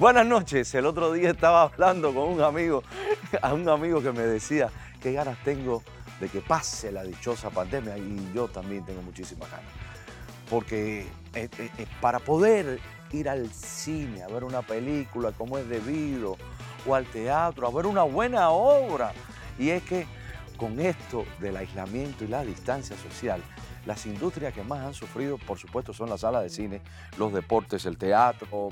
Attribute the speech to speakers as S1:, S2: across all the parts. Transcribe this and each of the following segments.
S1: Buenas noches. El otro día estaba hablando con un amigo, a un amigo que me decía qué ganas tengo de que pase la dichosa pandemia y yo también tengo muchísimas ganas. Porque eh, eh, eh, para poder ir al cine a ver una película como es debido o al teatro a ver una buena obra, y es que con esto del aislamiento y la distancia social, las industrias que más han sufrido, por supuesto, son las salas de cine, los deportes, el teatro,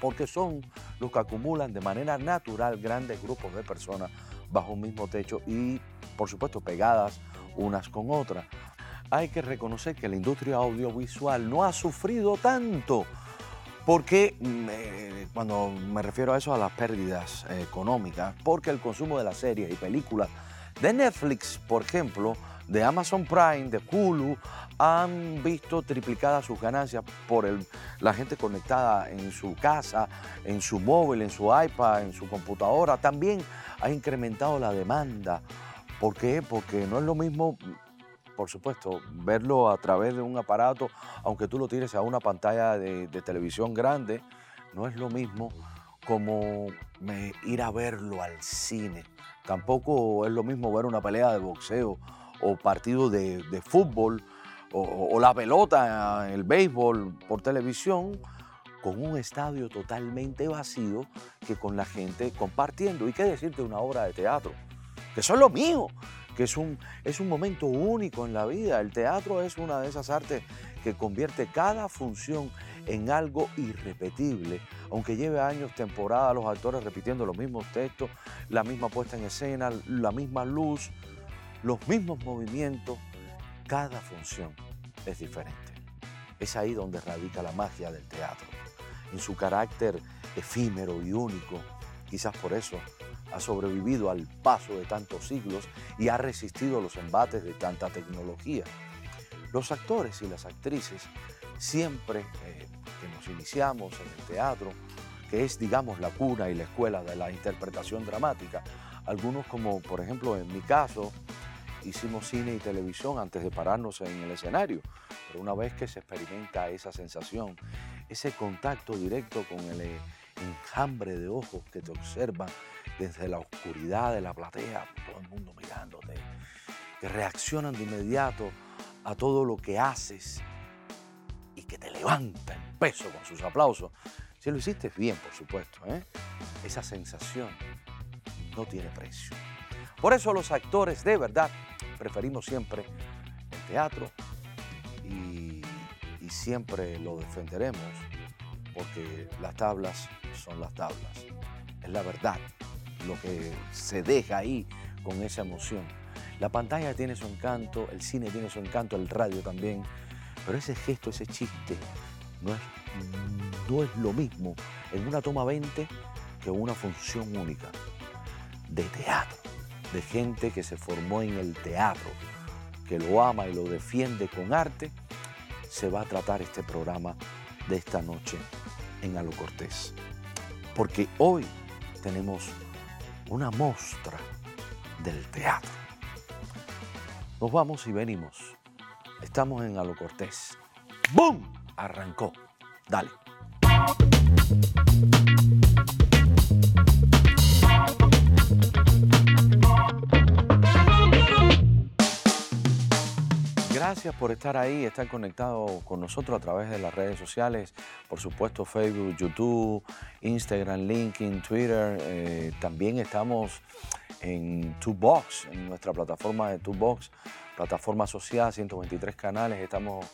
S1: porque son los que acumulan de manera natural grandes grupos de personas bajo un mismo techo y, por supuesto, pegadas unas con otras. Hay que reconocer que la industria audiovisual no ha sufrido tanto, porque mm, eh, cuando me refiero a eso, a las pérdidas eh, económicas, porque el consumo de las series y películas de Netflix, por ejemplo, de Amazon Prime, de Hulu, han visto triplicadas sus ganancias por la gente conectada en su casa, en su móvil, en su iPad, en su computadora. También ha incrementado la demanda. ¿Por qué? Porque no es lo mismo, por supuesto, verlo a través de un aparato, aunque tú lo tires a una pantalla de, televisión grande, no es lo mismo como ir a verlo al cine. Tampoco es lo mismo ver una pelea de boxeo o partido de, fútbol o, la pelota, el béisbol por televisión, con un estadio totalmente vacío que con la gente compartiendo. ¿Y qué decirte de una obra de teatro? Que eso es lo mío, que es un, es un momento único en la vida. El teatro es una de esas artes que convierte cada función en algo irrepetible, aunque lleve años, temporadas, los actores repitiendo los mismos textos, la misma puesta en escena, la misma luz, los mismos movimientos, cada función es diferente. Es ahí donde radica la magia del teatro, en su carácter efímero y único. Quizás por eso ha sobrevivido al paso de tantos siglos y ha resistido los embates de tanta tecnología. Los actores y las actrices, siempre eh, que nos iniciamos en el teatro, que es, digamos, la cuna y la escuela de la interpretación dramática, algunos como, por ejemplo, en mi caso, hicimos cine y televisión antes de pararnos en el escenario, pero una vez que se experimenta esa sensación, ese contacto directo con el eh, enjambre de ojos que te observan desde la oscuridad de la platea, todo el mundo mirándote, que reaccionan de inmediato a todo lo que haces y que te levanta el peso con sus aplausos. Si lo hiciste bien, por supuesto, ¿eh? esa sensación no tiene precio. Por eso los actores de verdad preferimos siempre el teatro y, siempre lo defenderemos porque las tablas son las tablas. Es la verdad lo que se deja ahí con esa emoción. La pantalla tiene su encanto, el cine tiene su encanto, el radio también, pero ese gesto, ese chiste, no es, no es lo mismo en una toma 20 que una función única de teatro de gente que se formó en el teatro, que lo ama y lo defiende con arte, se va a tratar este programa de esta noche en Alo Cortés. Porque hoy tenemos una muestra del teatro. Nos vamos y venimos. Estamos en Alo Cortés. ¡Bum! Arrancó. Dale. Gracias por estar ahí, estar conectado con nosotros a través de las redes sociales, por supuesto Facebook, YouTube, Instagram, LinkedIn, Twitter. Eh, también estamos en Tubox, en nuestra plataforma de Tubox, plataforma asociada, 123 canales. Estamos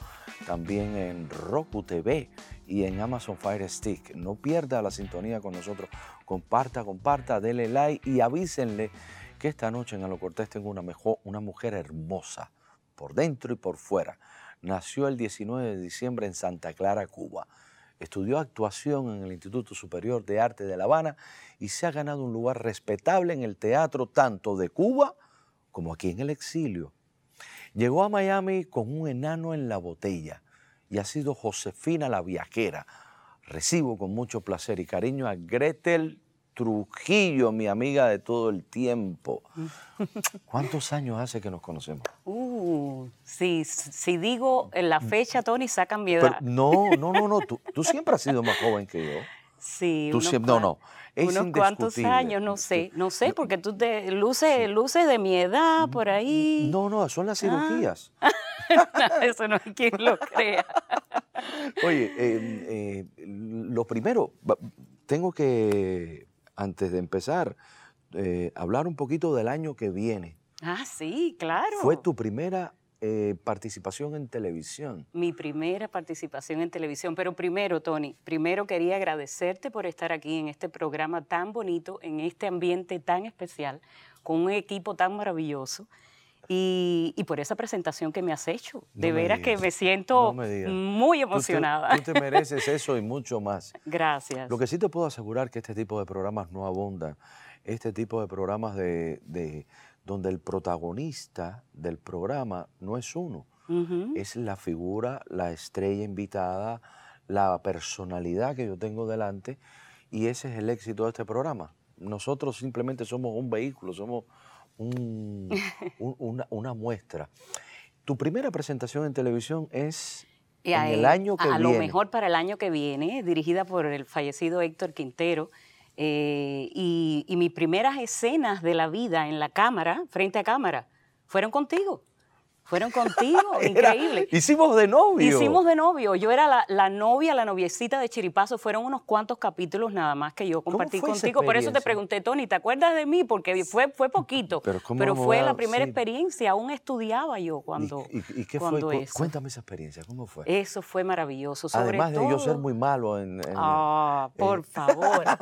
S1: también en Roku TV y en Amazon Fire Stick. No pierda la sintonía con nosotros. Comparta, comparta, dele like y avísenle que esta noche en Alo Cortés tengo una, mejor, una mujer hermosa por dentro y por fuera. Nació el 19 de diciembre en Santa Clara, Cuba. Estudió actuación en el Instituto Superior de Arte de La Habana y se ha ganado un lugar respetable en el teatro tanto de Cuba como aquí en el exilio. Llegó a Miami con un enano en la botella y ha sido Josefina la viajera. Recibo con mucho placer y cariño a Gretel Trujillo, mi amiga de todo el tiempo. ¿Cuántos años hace que nos conocemos?
S2: Uh, sí, si digo en la fecha, Tony, sacan mi edad.
S1: no, no, no, no. Tú, siempre has sido más joven que yo.
S2: Sí.
S1: Tú
S2: unos
S1: siempre, no, no. Es
S2: unos cuantos años, no sé, no sé, porque tú te luces, luces de mi edad por ahí.
S1: No, no, son las
S2: Ah.
S1: cirugías.
S2: Eso no hay quien lo crea.
S1: Oye, eh, eh, lo primero, tengo que, antes de empezar, eh, hablar un poquito del año que viene.
S2: Ah, sí, claro.
S1: Fue tu primera eh, participación en televisión.
S2: mi primera participación en televisión. Pero primero, Tony, primero quería agradecerte por estar aquí en este programa tan bonito, en este ambiente tan especial, con un equipo tan maravilloso. Y, y por esa presentación que me has hecho. De
S1: No
S2: veras que me siento
S1: no me digas.
S2: muy
S1: Tú
S2: emocionada.
S1: Tú te, mereces eso y mucho más.
S2: Gracias.
S1: Lo que sí te puedo asegurar que este tipo de programas no abundan. Este tipo de programas de, de- donde el protagonista del programa no es uno, es la figura, la estrella invitada, la personalidad que yo tengo delante y ese es el éxito de este programa. Nosotros simplemente somos un vehículo, somos un- un- una, una muestra. Tu primera presentación en televisión es
S2: Y
S1: en
S2: a-
S1: el año que
S2: a
S1: viene.
S2: lo mejor para el año que viene, dirigida por el fallecido Héctor Quintero. eh, y, y mis primeras escenas de la vida en la cámara, frente a cámara, fueron contigo. Fueron contigo,
S1: Era-
S2: increíble.
S1: Hicimos de novio.
S2: Hicimos de novio. Yo era la, la novia, la noviecita de Chiripazo. Fueron unos cuantos capítulos nada más que yo compartí contigo. Por eso te pregunté, Tony, ¿te acuerdas de mí? Porque fue, fue poquito.
S1: Pero ¿cómo no me
S2: fue la primera
S1: sí.
S2: experiencia. Aún estudiaba yo
S1: ¿Y-
S2: cuando,
S1: ¿Y, y qué
S2: cuando
S1: fue?
S2: Eso.
S1: Cuéntame esa experiencia, ¿cómo fue?
S2: Eso fue maravilloso. Sobre
S1: Además de yo ser muy malo en... en-
S2: Ah, por favor.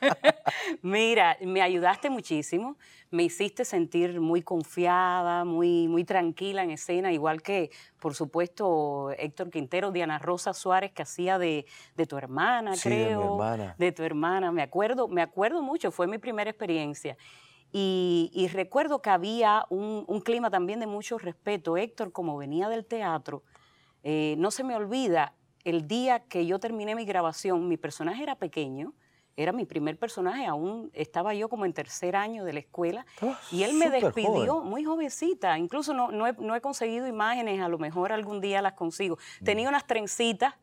S2: Mira, me ayudaste muchísimo, me hiciste sentir muy confiada, muy, muy tranquila en escena, igual que, por supuesto, Héctor Quintero, Diana Rosa Suárez, que hacía de, de tu hermana,
S1: Sí, de mi
S2: creo.
S1: hermana.
S2: De tu hermana, me acuerdo, me acuerdo mucho, fue mi primera experiencia. Y, y recuerdo que había un, un clima también de mucho respeto. Héctor, como venía del teatro, eh, no se me olvida el día que yo terminé mi grabación, mi personaje era pequeño, era mi primer personaje, aún estaba yo como en tercer año de la escuela,
S1: Estabas
S2: y él me despidió
S1: joven.
S2: muy jovencita, incluso no, no, he, no he conseguido imágenes, a lo mejor algún día las consigo. Tenía unas trencitas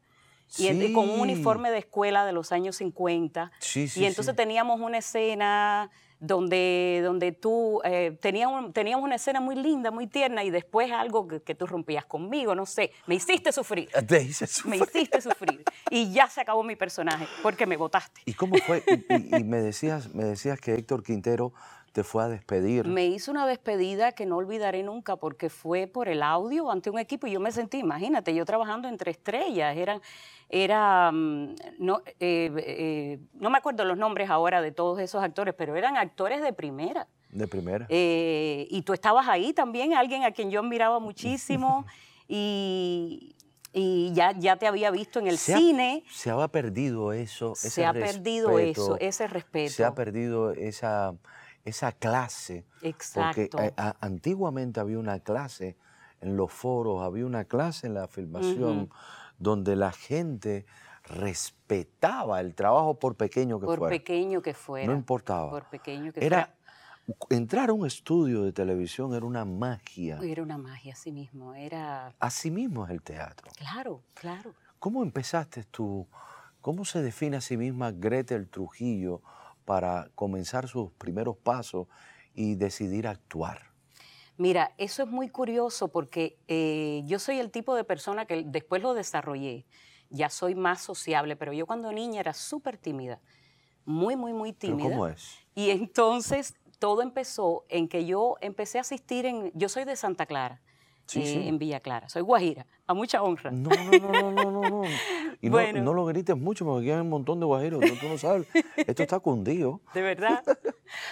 S2: y con un
S1: Mm.
S2: Uniforme de escuela de los años 50.
S1: Sí, sí,
S2: y entonces teníamos una escena donde, donde tú eh, teníamos, un- teníamos una escena muy linda, muy tierna, y después algo que, que tú rompías conmigo, no sé, me hiciste sufrir,
S1: Te hice
S2: me
S1: sufrir.
S2: hiciste sufrir. Y ya se acabó mi personaje, porque me votaste.
S1: ¿Y cómo fue? Y, y- y me, decías, me decías que Héctor Quintero te fue a despedir.
S2: Me hizo una despedida que no olvidaré nunca porque fue por el audio ante un equipo y yo me sentí, imagínate, yo trabajando entre estrellas, eran, era, mm, no, eh, eh, no me acuerdo los nombres ahora de todos esos actores, pero eran actores de primera.
S1: De primera.
S2: Eh, y tú estabas ahí también, alguien a quien yo admiraba muchísimo y, y ya, ya te había visto en el
S1: Se ha-
S2: cine.
S1: se ha perdido eso. ese
S2: Se ha perdido eso, ese respeto.
S1: Se ha perdido esa, esa clase.
S2: Exacto.
S1: Porque eh, a- antiguamente había una clase en los foros, había una clase en la filmación donde la gente respetaba el trabajo por pequeño que
S2: por
S1: fuera.
S2: pequeño que fuera.
S1: No importaba.
S2: Por pequeño que
S1: Era
S2: fuera.
S1: entrar a un estudio de televisión era una magia.
S2: Era una magia así mismo, era...
S1: Así mismo es el teatro.
S2: Claro, claro.
S1: ¿Cómo empezaste tú? ¿Cómo se define a sí misma Gretel Trujillo para comenzar sus primeros pasos y decidir actuar?
S2: Mira, eso es muy curioso porque eh, yo soy el tipo de persona que después lo desarrollé. Ya soy más sociable, pero yo cuando niña era súper tímida. Muy, muy, muy
S1: ¿Pero
S2: tímida.
S1: cómo es?
S2: Y entonces todo empezó en que yo empecé a asistir en... Yo soy de Santa Clara,
S1: Sí,
S2: eh,
S1: sí.
S2: en Villa Clara. Soy guajira, a mucha honra.
S1: No, no, no, no, no, no. no. Y no-
S2: Bueno.
S1: no, lo grites mucho porque aquí hay un montón de guajiros. Tú, tú no sabes. Esto está cundido.
S2: De verdad.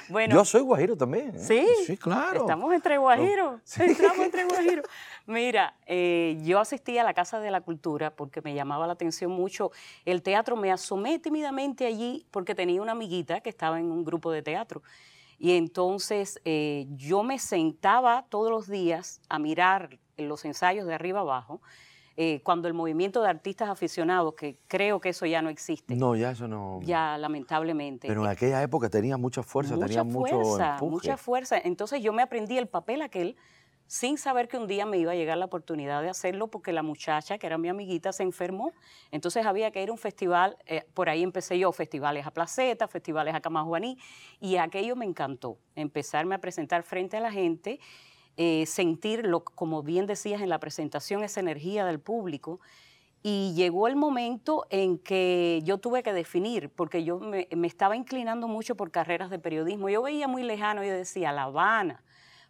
S2: Bueno,
S1: Yo soy guajiro también. ¿eh?
S2: Sí,
S1: Sí, claro.
S2: Estamos entre guajiros.
S1: Sí.
S2: Estamos entre guajiros. Mira, eh, yo asistí a la Casa de la Cultura porque me llamaba la atención mucho el teatro. Me asomé tímidamente allí porque tenía una amiguita que estaba en un grupo de teatro. Y entonces eh, yo me sentaba todos los días a mirar los ensayos de arriba abajo. eh, cuando el movimiento de artistas aficionados, que creo que eso ya no existe,
S1: No, ya eso no.
S2: ya lamentablemente.
S1: Pero en aquella época tenía mucha fuerza, tenía mucho
S2: fuerza,
S1: empuje.
S2: mucha fuerza. Entonces yo me aprendí el papel aquel sin saber que un día me iba a llegar la oportunidad de hacerlo porque la muchacha, que era mi amiguita, se enfermó. Entonces había que ir a un festival, eh, por ahí empecé yo, festivales a Placeta, festivales a Camajuaní, y aquello me encantó, empezarme a presentar frente a la gente, eh, sentir, como bien decías en la presentación, esa energía del público. Y llegó el momento en que yo tuve que definir, porque yo me estaba inclinando mucho por carreras de periodismo. Yo veía muy lejano y decía, La Habana,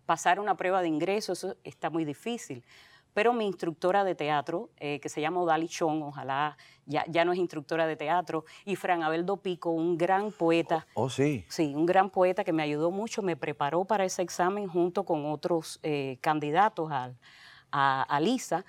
S2: pasar una prueba de ingreso, eso está muy difícil. Pero mi instructora de teatro, eh, que se llama Odali Chong, ojalá ya, ya no es instructora de teatro, y Fran Abeldo Pico, un gran poeta.
S1: Oh, oh, sí.
S2: Sí, un gran poeta que me ayudó mucho, me preparó para ese examen junto con otros eh, candidatos a, a, Lisa.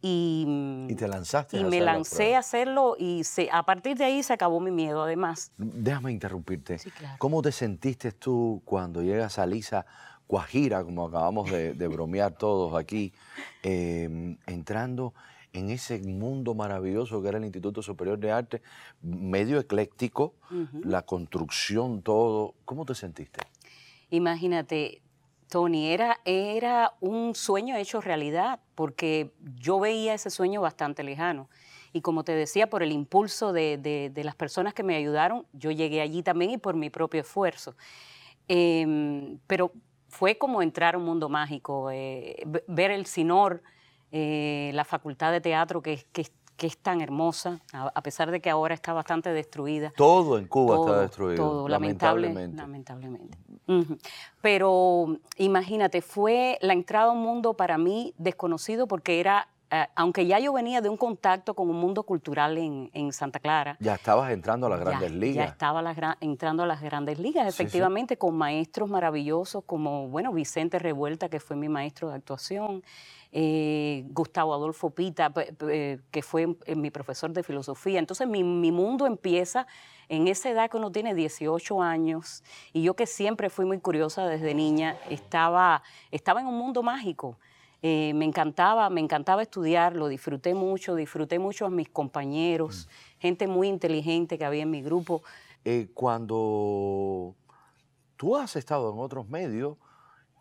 S1: Y, y, te lanzaste.
S2: Y me lancé a hacerlo y se, a partir de ahí se acabó mi miedo, además.
S1: Déjame interrumpirte. ¿Cómo te sentiste tú cuando llegas a Lisa Guajira, como acabamos de, bromear todos aquí, em, entrando en ese mundo maravilloso que era el Instituto Superior de Arte, medio ecléctico, la construcción, todo. ¿Cómo te sentiste?
S2: Imagínate, Tony, era, era un sueño hecho realidad, porque yo veía ese sueño bastante lejano. Y como te decía, por el impulso de, las personas que me ayudaron, yo llegué allí también y por mi propio esfuerzo. Em, pero fue como entrar a un mundo mágico, eh, ver el CINOR, eh, la facultad de teatro que, que, es tan hermosa, a, pesar de que ahora está bastante destruida.
S1: Todo en Cuba está destruido.
S2: Todo, lamentablemente. lamentablemente. Pero imagínate, fue la entrada a un mundo para mí desconocido porque era eh, aunque ya yo venía de un contacto con un mundo cultural en, Santa Clara.
S1: Ya estabas entrando a las grandes ligas.
S2: Ya estaba entrando a las grandes ligas, efectivamente, con maestros maravillosos como, bueno, Vicente Revuelta, que fue mi maestro de actuación, eh, Gustavo Adolfo Pita, eh, que fue mi profesor de filosofía. Entonces mi, mi, mundo empieza en esa edad que uno tiene 18 años y yo que siempre fui muy curiosa desde niña, estaba, estaba en un mundo mágico. Eh, me encantaba, me encantaba estudiar, lo disfruté mucho, disfruté mucho a mis compañeros, mm. gente muy inteligente que había en mi grupo.
S1: Eh, cuando tú has estado en otros medios,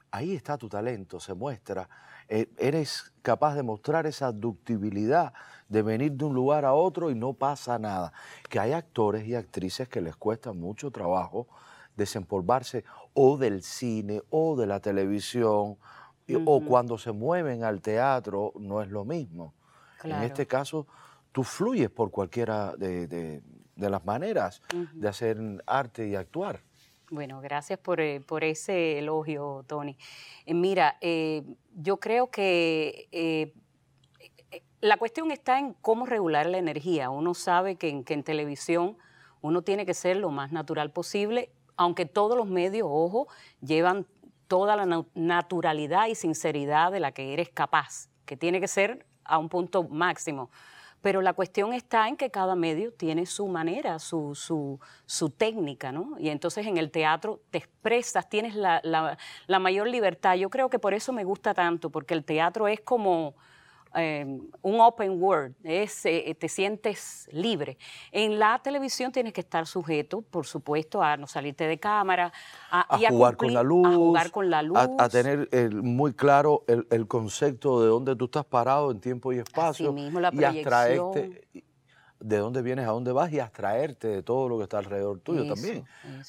S1: ahí está tu talento, se muestra. Eh, eres capaz de mostrar esa ductibilidad de venir de un lugar a otro y no pasa nada. Que hay actores y actrices que les cuesta mucho trabajo desempolvarse o del cine o de la televisión o cuando se mueven al teatro no es lo mismo. En este caso, tú fluyes por cualquiera de, las maneras de hacer arte y actuar.
S2: Bueno, gracias por, eh, ese elogio, Tony. Eh, mira, eh, yo creo que la cuestión está en cómo regular la energía. Uno sabe que que en televisión uno tiene que ser lo más natural posible, aunque todos los medios, ojo, llevan toda la naturalidad y sinceridad de la que eres capaz, que tiene que ser a un punto máximo. Pero la cuestión está en que cada medio tiene su manera, su, su, técnica, ¿no? Y entonces en el teatro te expresas, tienes la, la mayor libertad. Yo creo que por eso me gusta tanto, porque el teatro es como Em, un open world, es, eh, te sientes libre. En la televisión tienes que estar sujeto, por supuesto, a no salirte de cámara,
S1: a, jugar, con la luz,
S2: a jugar con la luz,
S1: a, tener muy claro el, concepto de dónde tú estás parado en tiempo y espacio
S2: mismo, la
S1: y abstraerte de dónde vienes, a dónde vas y abstraerte de todo lo que está alrededor tuyo también.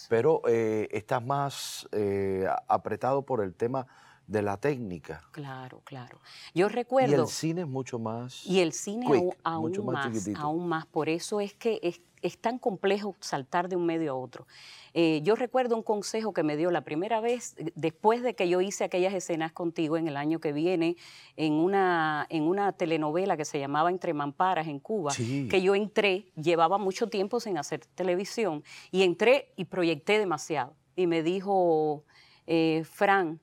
S1: Pero eh, estás más eh, apretado por el tema de la técnica.
S2: Claro, claro. Yo recuerdo... Y
S1: el cine es mucho más...
S2: Y el cine aún, mucho más, aún más. Por eso es que es, tan complejo saltar de un medio a otro. Eh, yo recuerdo un consejo que me dio la primera vez, eh, después de que yo hice aquellas escenas contigo en el año que viene, en una, en una telenovela que se llamaba Entre Mamparas en Cuba, que yo entré, llevaba mucho tiempo sin hacer televisión, y entré y proyecté demasiado. Y me dijo, eh, Fran,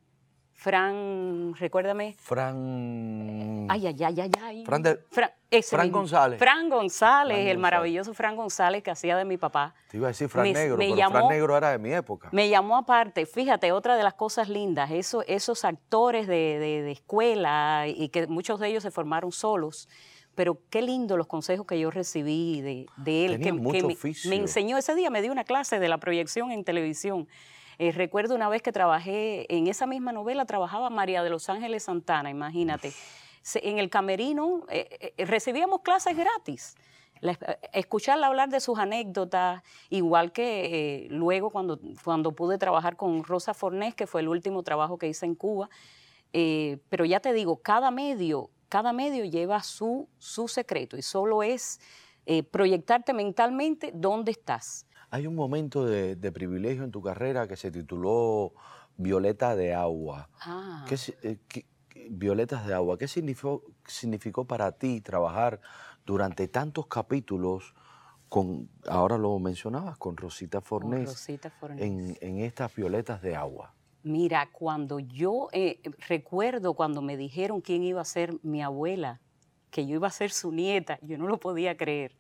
S2: Fran, recuérdame.
S1: Fran.
S2: Ay, ay, ay, ay, ay.
S1: Fran, Fran González.
S2: Fran González, el maravilloso Fran González que hacía de mi papá.
S1: Te iba a decir Fran Negro, pero Fran Negro era de mi época.
S2: Me llamó aparte. Fíjate, otra de las cosas lindas, eso, esos actores de, escuela y que muchos de ellos se formaron solos pero qué lindo los consejos que yo recibí de, él, que,
S1: mucho
S2: me, me, enseñó ese día, me dio una clase de la proyección en televisión Eh, recuerdo una vez que trabajé, en esa misma novela trabajaba María de los Ángeles Santana, imagínate. En el camerino eh, eh, recibíamos clases gratis escucharla hablar de sus anécdotas, igual que luego cuando, cuando pude trabajar con Rosa Fornés, que fue el último trabajo que hice en Cuba. pero ya te digo, cada medio, cada medio lleva su, su secreto y solo es proyectarte mentalmente dónde estás.
S1: Hay un momento de, privilegio en tu carrera que se tituló Violeta de Agua. Ah. Eh, ¿Qué, Violetas de Agua, ¿qué significó, significó para ti trabajar durante tantos capítulos con, ahora lo mencionabas, con Rosita Fornés, En, estas Violetas de Agua?
S2: Mira, cuando yo eh, recuerdo cuando me dijeron quién iba a ser mi abuela, que yo iba a ser su nieta, yo no lo podía creer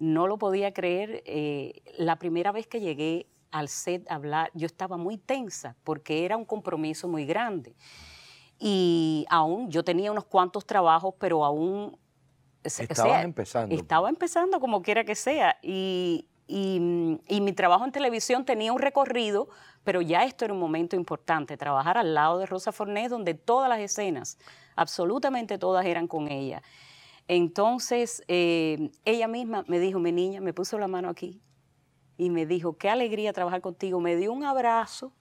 S2: no lo podía creer. Eh, la primera vez que llegué al set a hablar, yo estaba muy tensa porque era un compromiso muy grande. Y aún yo tenía unos cuantos trabajos, pero aún...
S1: Estaba empezando.
S2: Estaba empezando como quiera que sea. Y, y, mi trabajo en televisión tenía un recorrido, pero ya esto era un momento importante, trabajar al lado de Rosa Fornés, donde todas las escenas, absolutamente todas eran con ella. Entonces, eh, ella misma me dijo, mi niña, me puso la mano aquí y me dijo, qué alegría trabajar contigo. Me dio un abrazo,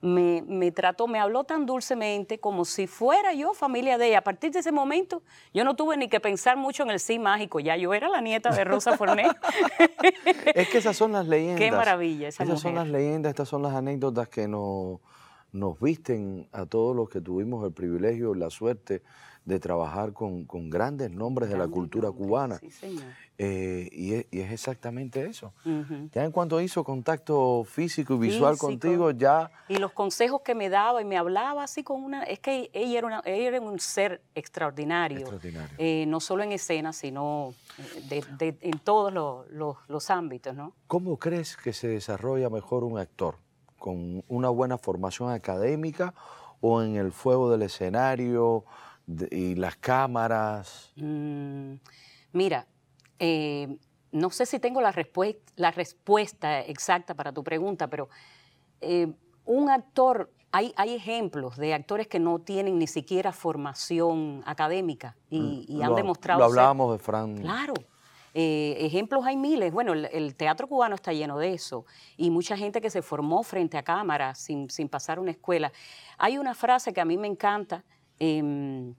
S2: me, trató, me habló tan dulcemente como si fuera yo familia de ella. A partir de ese momento, yo no tuve ni que pensar mucho en el sí mágico, ya yo era la nieta de Rosa Forné.
S1: es que esas son las leyendas.
S2: Qué maravilla esa
S1: Esas son las leyendas, estas son las anécdotas que nos, nos visten a todos los que tuvimos el privilegio, la suerte de trabajar con, grandes nombres de la cultura cubana. Eh, y, es, exactamente eso. Ya en cuanto hizo contacto físico y visual contigo, ya...
S2: Y los consejos que me daba y me hablaba así con una... Es que ella era, una, era un ser extraordinario. extraordinario. Eh, no solo en escena, sino eh, en todos los, los ámbitos, ¿no?
S1: ¿Cómo crees que se desarrolla mejor un actor? ¿Con una buena formación académica o en el fuego del escenario? Y las cámaras?
S2: Mm, mira, eh, no sé si tengo la, la, respuesta exacta para tu pregunta, pero eh, un actor, hay, hay, ejemplos de actores que no tienen ni siquiera formación académica y, mm, han demostrado.
S1: Lo hablábamos de Fran.
S2: Claro. Eh, ejemplos hay miles. Bueno, el, teatro cubano está lleno de eso y mucha gente que se formó frente a cámara sin, sin pasar una escuela. Hay una frase que a mí me encanta Em,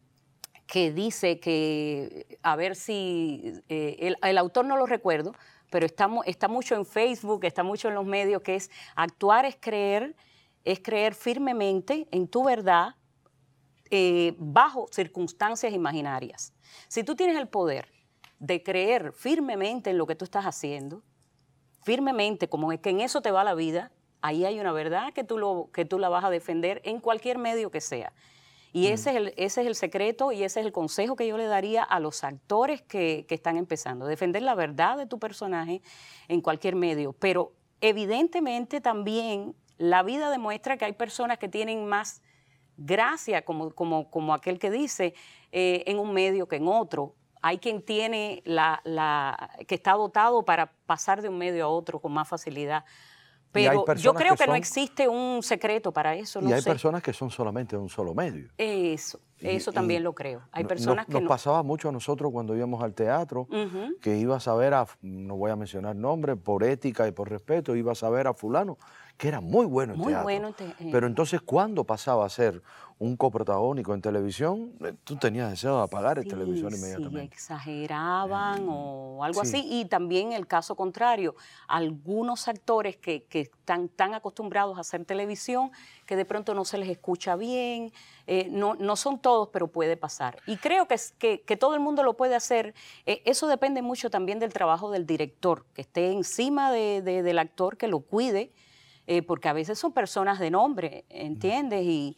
S2: que dice que, a ver si, eh, el, autor no lo recuerdo, pero está, está mucho en Facebook, está mucho en los medios, que es actuar es creer, es creer firmemente en tu verdad eh, bajo circunstancias imaginarias. Si tú tienes el poder de creer firmemente en lo que tú estás haciendo, firmemente, como es que en eso te va la vida, ahí hay una verdad que tú, lo, que tú la vas a defender en cualquier medio que sea. Y ese, es el, ese es el secreto y ese es el consejo que yo le daría a los actores que, están empezando, defender la verdad de tu personaje en cualquier medio. Pero evidentemente también la vida demuestra que hay personas que tienen más gracia, como, como, como aquel que dice, eh, en un medio que en otro. Hay quien tiene la, la, que está dotado para pasar de un medio a otro con más facilidad. Pero yo creo que, no existe un secreto para eso.
S1: y hay personas que son solamente de un solo medio.
S2: Eso, eso también lo creo. Hay personas que
S1: nos pasaba mucho a nosotros cuando íbamos al teatro, que ibas a ver a, no voy a mencionar nombres, por ética y por respeto, ibas a ver a fulano, que era muy bueno en muy teatro. Bueno eh. Pero entonces, cuando pasaba a ser un coprotagónico en televisión, eh, tú tenías deseo de apagar el televisión inmediatamente.
S2: Sí, exageraban eh, o algo así. Y también el caso contrario, algunos actores que, están tan acostumbrados a hacer televisión que de pronto no se les escucha bien. Eh, no, no, son todos, pero puede pasar. Y creo que, que, que todo el mundo lo puede hacer. eso depende mucho también del trabajo del director, que esté encima del actor, que lo cuide eh, porque a veces son personas de nombre, ¿entiendes? Y,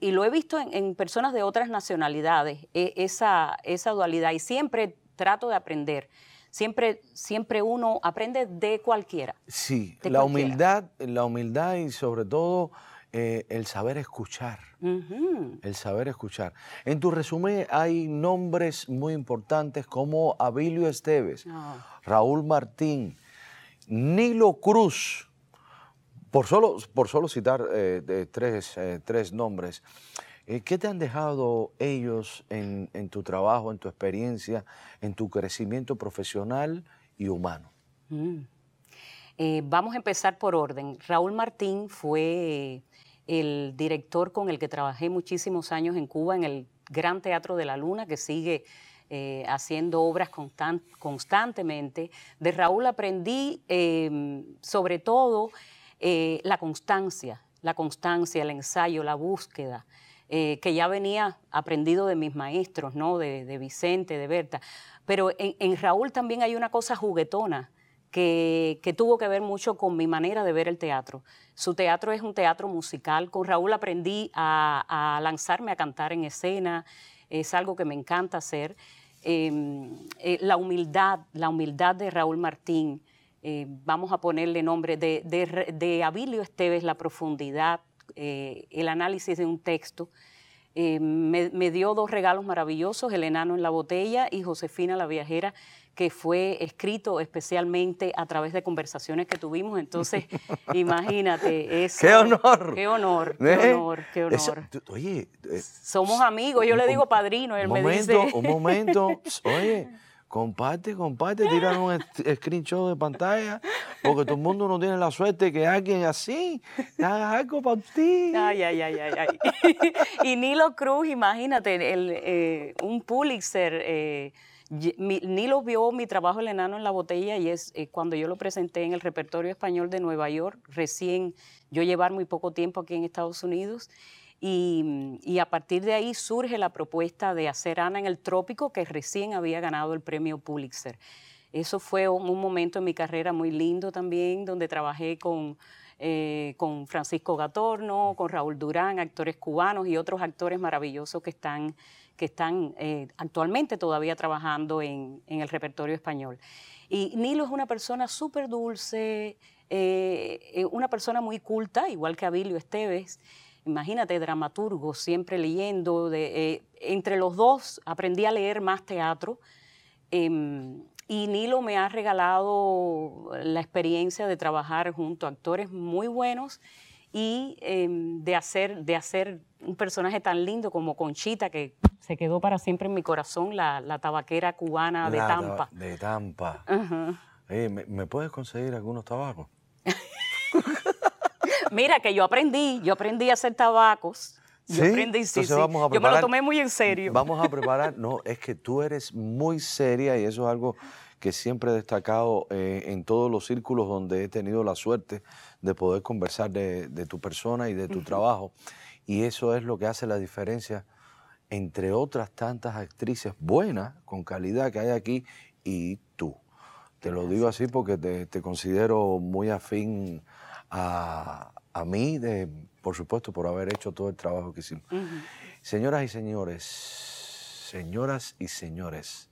S2: lo he visto en, personas de otras nacionalidades, e, esa, esa dualidad, y siempre trato de aprender. Siempre, siempre uno aprende de cualquiera.
S1: Sí, la humildad, la humildad y sobre todo eh, el saber escuchar. El saber escuchar. En tu resumen hay nombres muy importantes como Abilio Esteves, ah. Raúl Martín, Nilo Cruz, Por solo, por solo citar eh, tres, eh, tres, nombres, eh, ¿qué te han dejado ellos en, en, tu trabajo, en tu experiencia, en tu crecimiento profesional y humano? Mm.
S2: vamos a empezar por orden. Raúl Martín fue el director con el que trabajé muchísimos años en Cuba, en el Gran Teatro de la Luna, que sigue haciendo obras constantemente. De Raúl aprendí em, sobre todo eh, la constancia, la constancia, el ensayo, la búsqueda. Eh, que ya venía aprendido de mis maestros, ¿no? de, Vicente, de Berta. Pero en, Raúl también hay una cosa juguetona que, tuvo que ver mucho con mi manera de ver el teatro. Su teatro es un teatro musical. Con Raúl aprendí a lanzarme a cantar en escena, es algo que me encanta hacer. Em, eh, la humildad, la humildad de Raúl Martín, eh, vamos a ponerle nombre, de, de, Abilio Esteves, la profundidad, eh, el análisis de un texto. Me, me, dio dos regalos maravillosos, El enano en la botella y Josefina la viajera, que fue escrito especialmente a través de conversaciones que tuvimos. Entonces, imagínate, eso.
S1: ¡Qué honor!
S2: ¡Qué honor! ¡Qué ¿Eh? honor! ¡Qué honor!
S1: oye.
S2: Eh, Somos amigos, yo le digo padrino, él me
S1: momento,
S2: dice.
S1: Un momento, oye. Comparte, comparte, tira un screenshot de pantalla, porque todo el mundo no tiene la suerte que alguien así haga algo para ti.
S2: Ay, ay, ay, ay, ay. y Nilo Cruz, imagínate, el, eh, un Pulitzer Nilo vio mi trabajo El Enano en la Botella y es eh, cuando yo lo presenté en el repertorio español de Nueva York, recién yo llevar muy poco tiempo aquí en Estados Unidos. Y, a partir de ahí surge la propuesta de hacer Ana en el Trópico, que recién había ganado el premio Pulitzer. Eso fue un, momento en mi carrera muy lindo también, donde trabajé con, eh, con Francisco Gatorno, con Raúl Durán, actores cubanos y otros actores maravillosos que están que están eh, actualmente todavía trabajando en, el repertorio español. Y Nilo es una persona súper dulce, eh, una persona muy culta, igual que Abilio Esteves. Imagínate, dramaturgo, siempre leyendo. De, entre los dos aprendí a leer más teatro. Em, y Nilo me ha regalado la experiencia de trabajar junto a actores muy buenos y em, de, hacer, de hacer un personaje tan lindo como Conchita, que se quedó para siempre en mi corazón, la, tabaquera cubana de Tampa.
S1: De Tampa. ¿me, puedes conseguir algunos tabacos?
S2: Mira, que yo aprendí, yo aprendí a hacer tabacos. Yo aprendí, sí, sí. Vamos a yo me lo tomé muy en serio.
S1: Vamos a preparar, no, es que tú eres muy seria y eso es algo que siempre he destacado eh, en todos los círculos donde he tenido la suerte de poder conversar de, tu persona y de tu trabajo. Y eso es lo que hace la diferencia entre otras tantas actrices buenas, con calidad que hay aquí, y tú. Te lo digo así porque te, considero muy afín a, mí, de, por supuesto, por haber hecho todo el trabajo que hicimos. Señoras y señores, señoras y señores,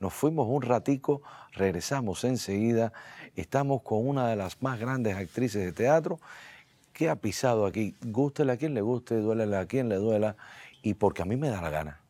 S1: nos fuimos un ratico, regresamos enseguida, estamos con una de las más grandes actrices de teatro que ha pisado aquí. Gústele a quien le guste, duélele a quien le duela y porque a mí me da la gana.